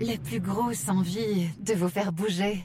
la plus grosse envie de vous faire bouger.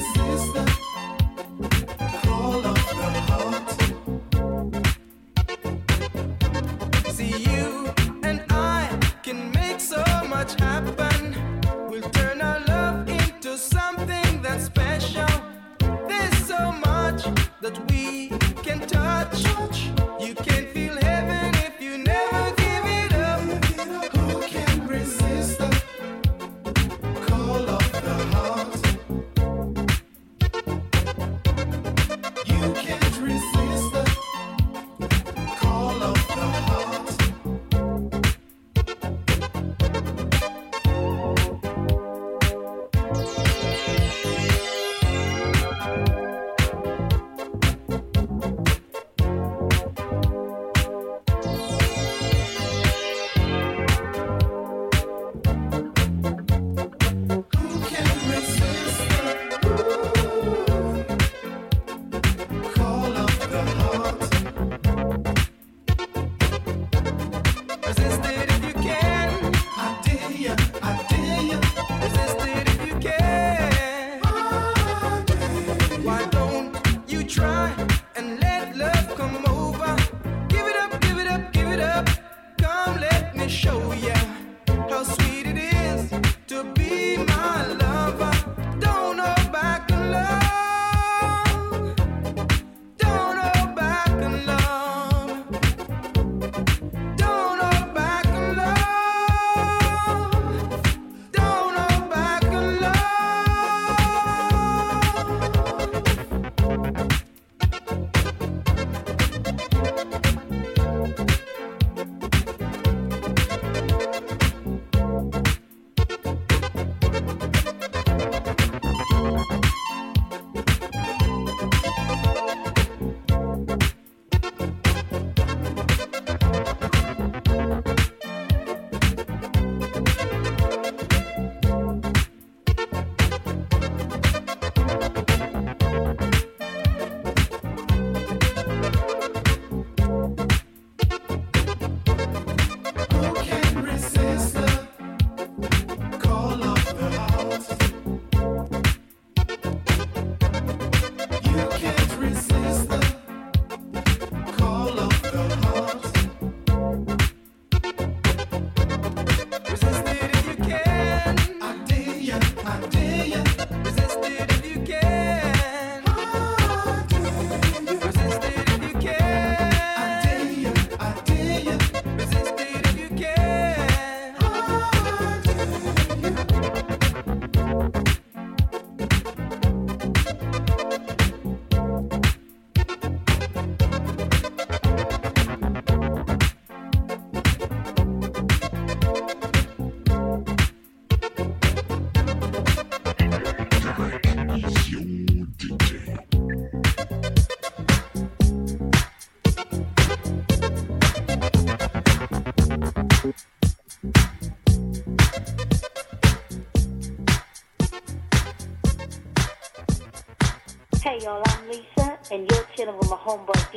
desista.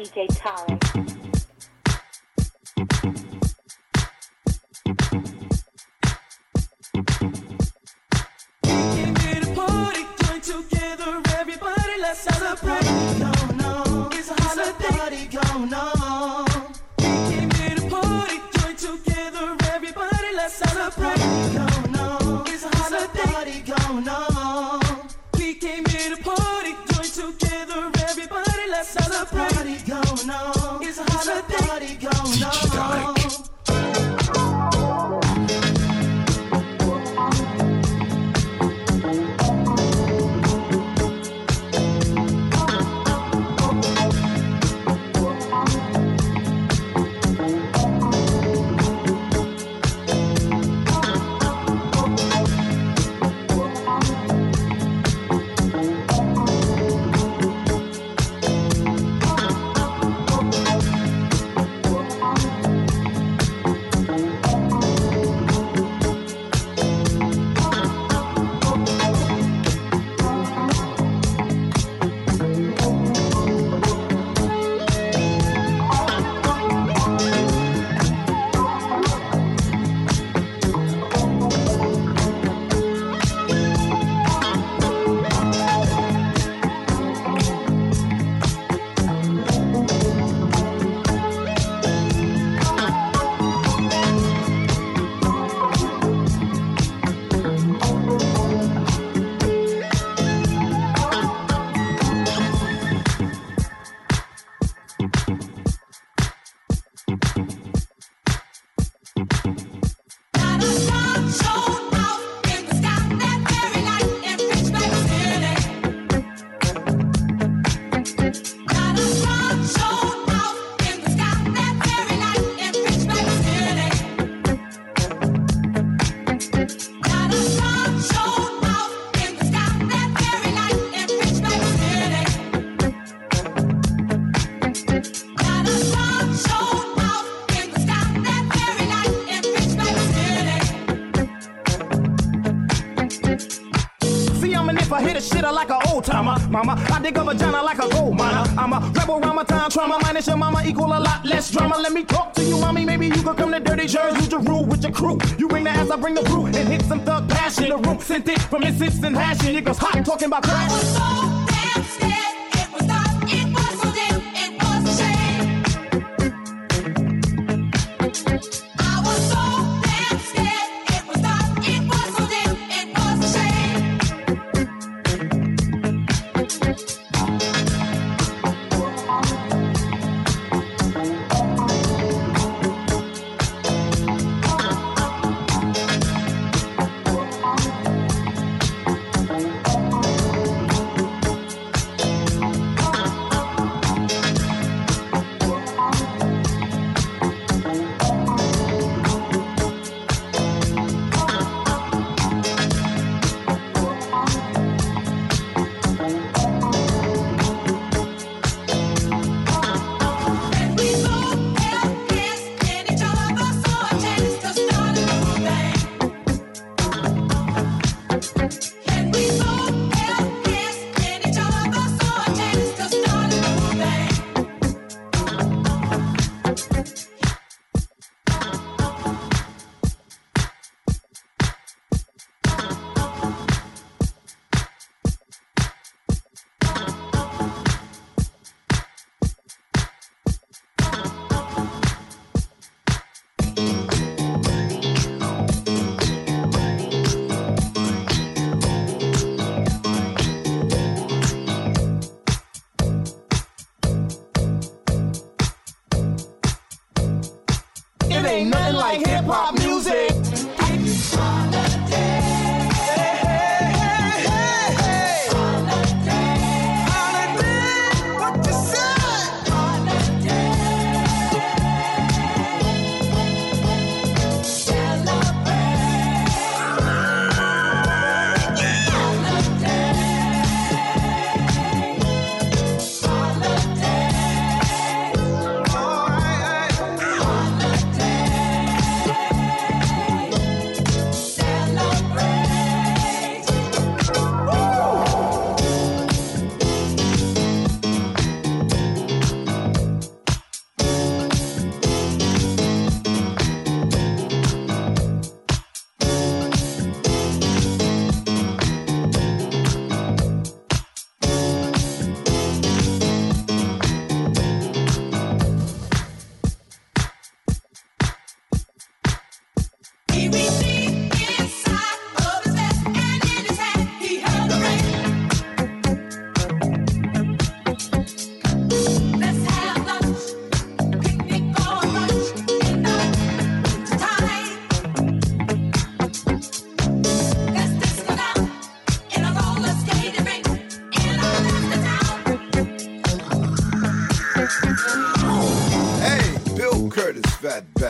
DJ Tarek. Together, everybody, let's celebrate. I dig a vagina like a gold miner. I'm a rebel my time trauma. Minus your mama equal a lot less drama. Let me talk to you, mommy. Maybe you could come to Dirty Jersey. To rule with your crew. You bring the ass, I bring the brew. And hit some thug passion. The room sent it from Mississippi and hashing. It goes hot talking about crash.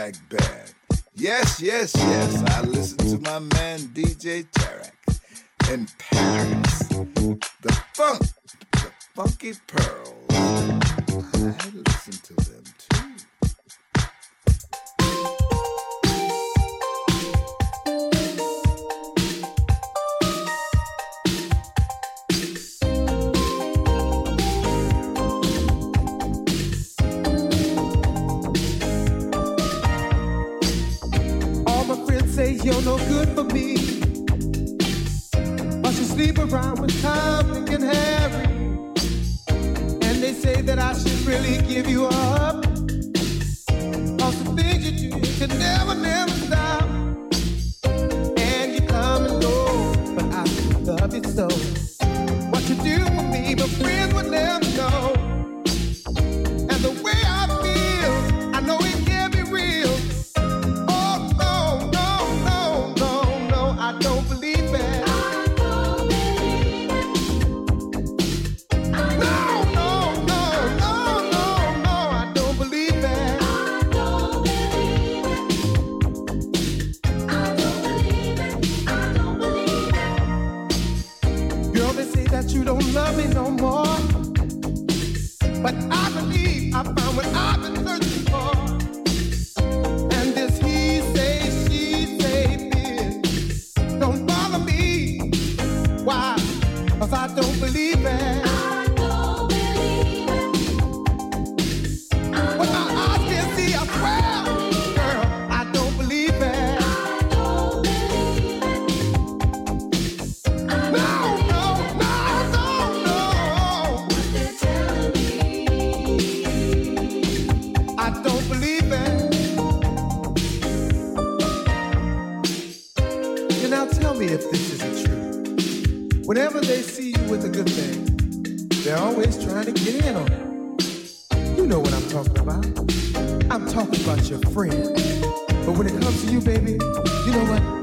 swag bag. Yes, yes, yes, I listen to my man DJ Tarek in Paris. The funk, the funky pearls. I listen to them too. you're no good for me. Must you sleep around with Tom, and Harry? And they say that I should really give you up. All the things you do, can never, never stop. trying to get in on it. You know what I'm talking about. I'm talking about your friend. But when it comes to you, baby, you know what?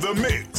The mix.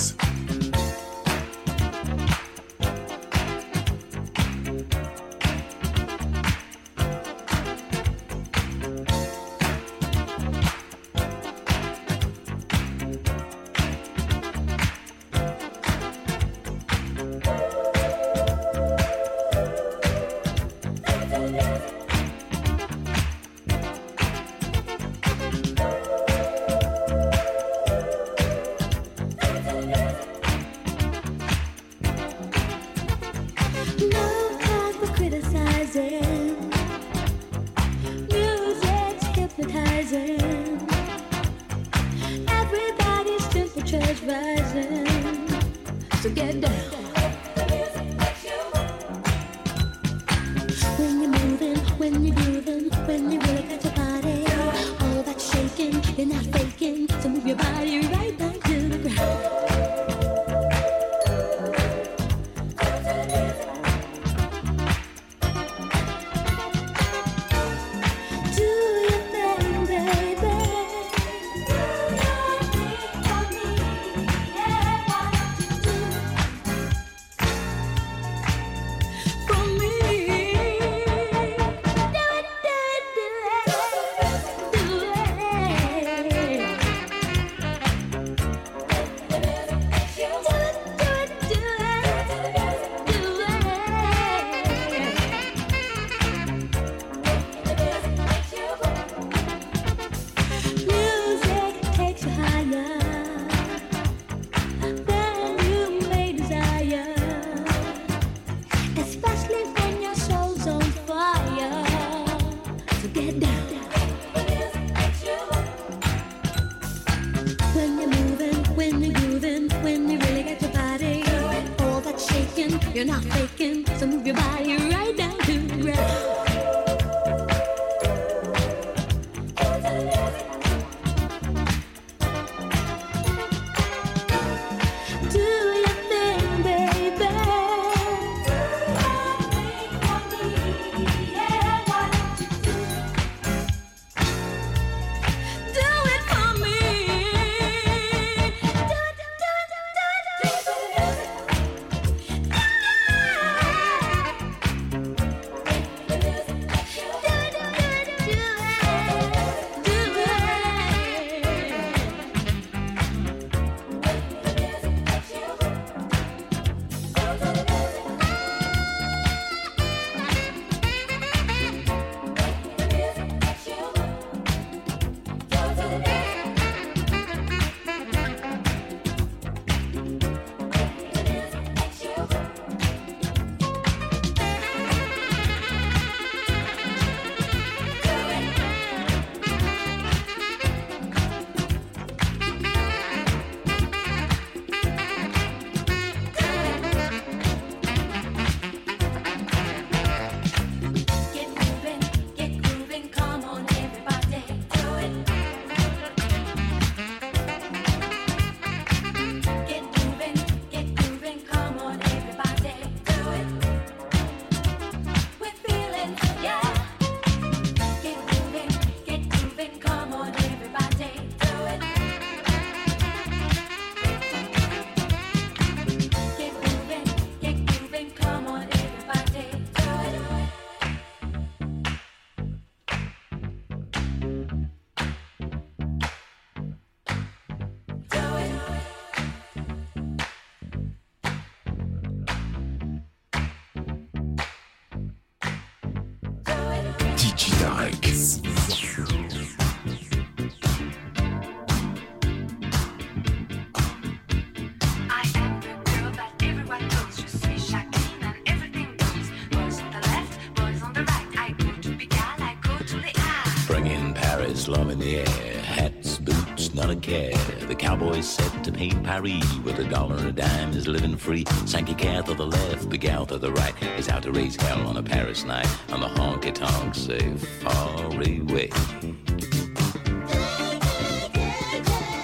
Love in the air. Hats, boots, not a care. The cowboy's set to paint Paris with a dollar and a dime is living free. Sankey cat to the left, big Al to the right is out to raise hell on a Paris night. On the honky tonk say far away.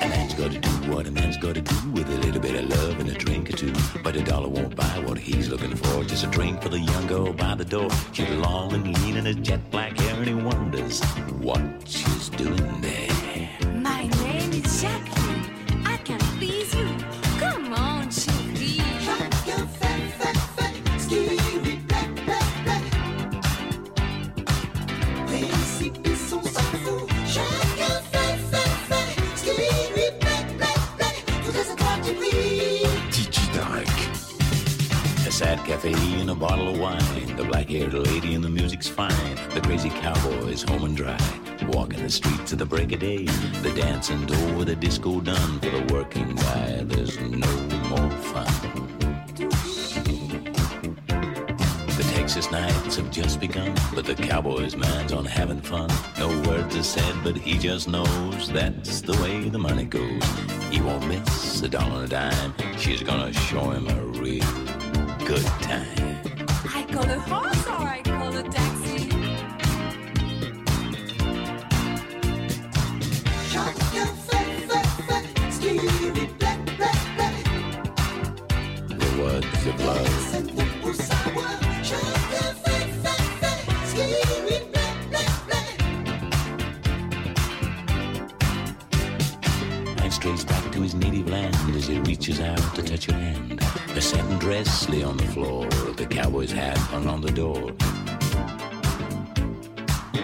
A man's gotta do what a man's gotta do with a But a dollar won't buy what he's looking for. Just a drink for the young girl by the door. She's long and lean in her jet black hair and he wonders what she's doing there. Cafe and a bottle of wine. The black haired lady and the music's fine. The crazy cowboy's home and dry. Walking the streets at the break of day. The dancing door with a disco done. For the working guy, there's no more fun. The Texas nights have just begun, but the cowboy's mind's on having fun. No words are said, but he just knows that's the way the money goes. He won't miss a dollar and a dime. She's gonna show him a real good time. I call a horse Man strays back to his native land as he reaches out to touch your hand. A satin dress lay on the floor, the cowboy's hat hung on the door.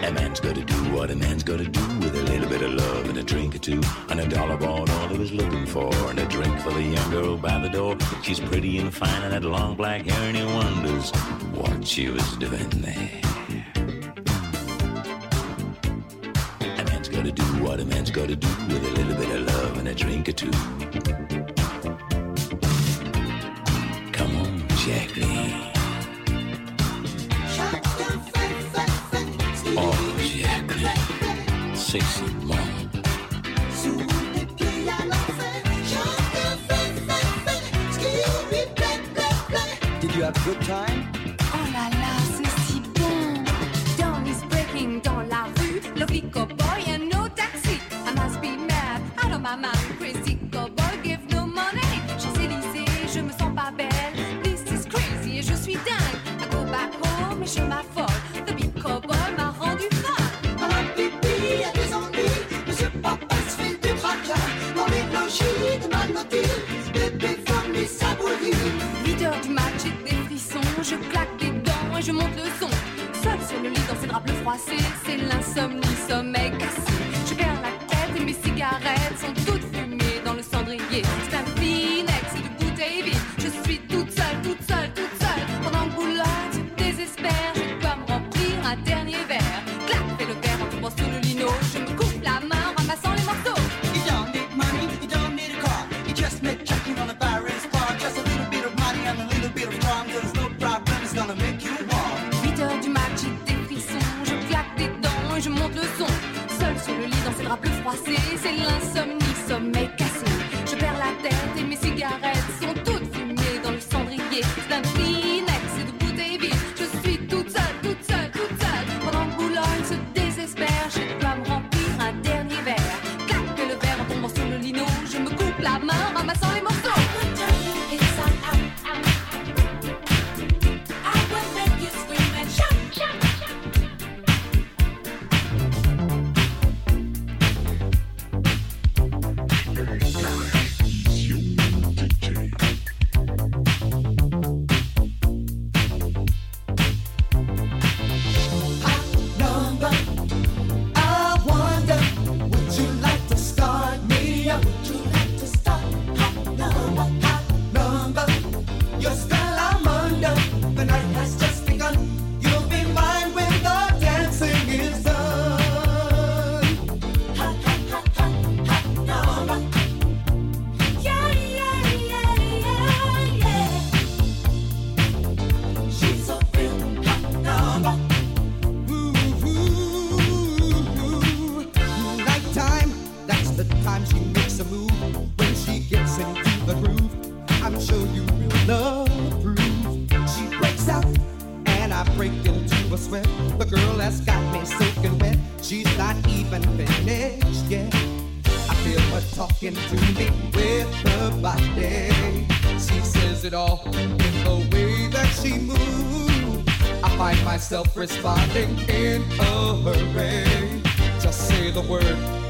A man's gotta do what a man's gotta do with a little bit of love and a drink or two. And a dollar bought all he was looking for, and a drink for the young girl by the door. She's pretty and fine and had long black hair, and he wonders what she was doing there. What a man's gotta do with a little bit of love and a drink or two. Come on, Jacqueline. Oh, Jacqueline. Sexy mom. Did you have a good time? Gonna make you warm. 8 heures du match, j'ai des frissons. Je claque des dents et je monte le son. Seul sur le lit dans ses draps bleus froissés, c'est l'insomnie, say the word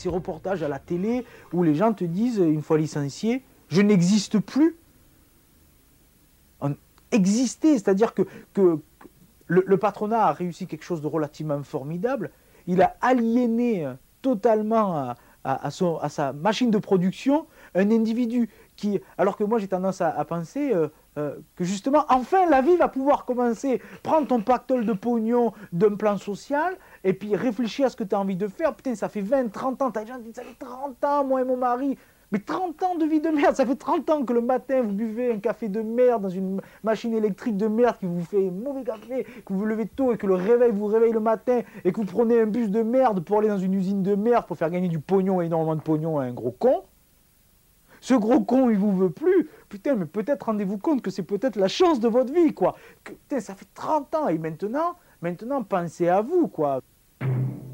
ces reportages à la télé où les gens te disent, une fois licencié, je n'existe plus. On- exister. C'est-à-dire que, que le, patronat a réussi quelque chose de relativement formidable. Il a aliéné totalement à, sa machine de production un individu qui, alors que moi j'ai tendance à, à penser euh, euh, que justement, enfin la vie va pouvoir commencer. Prends ton pactole de pognon d'un plan social et puis réfléchis à ce que tu as envie de faire. Putain, ça fait 20, 30 ans, t'as déjà dit ça fait 30 ans, moi et mon mari. Mais 30 ans de vie de merde, ça fait 30 ans que le matin vous buvez un café de merde dans une machine électrique de merde qui vous fait mauvais café, que vous vous levez tôt et que le réveil vous réveille le matin et que vous prenez un bus de merde pour aller dans une usine de merde pour faire gagner du pognon, énormément de pognon à un gros con. Ce gros con, il vous veut plus. Putain, mais peut-être rendez-vous compte que c'est peut-être la chance de votre vie, quoi. Putain, ça fait 30 ans et maintenant, maintenant, pensez à vous, quoi. Thank you.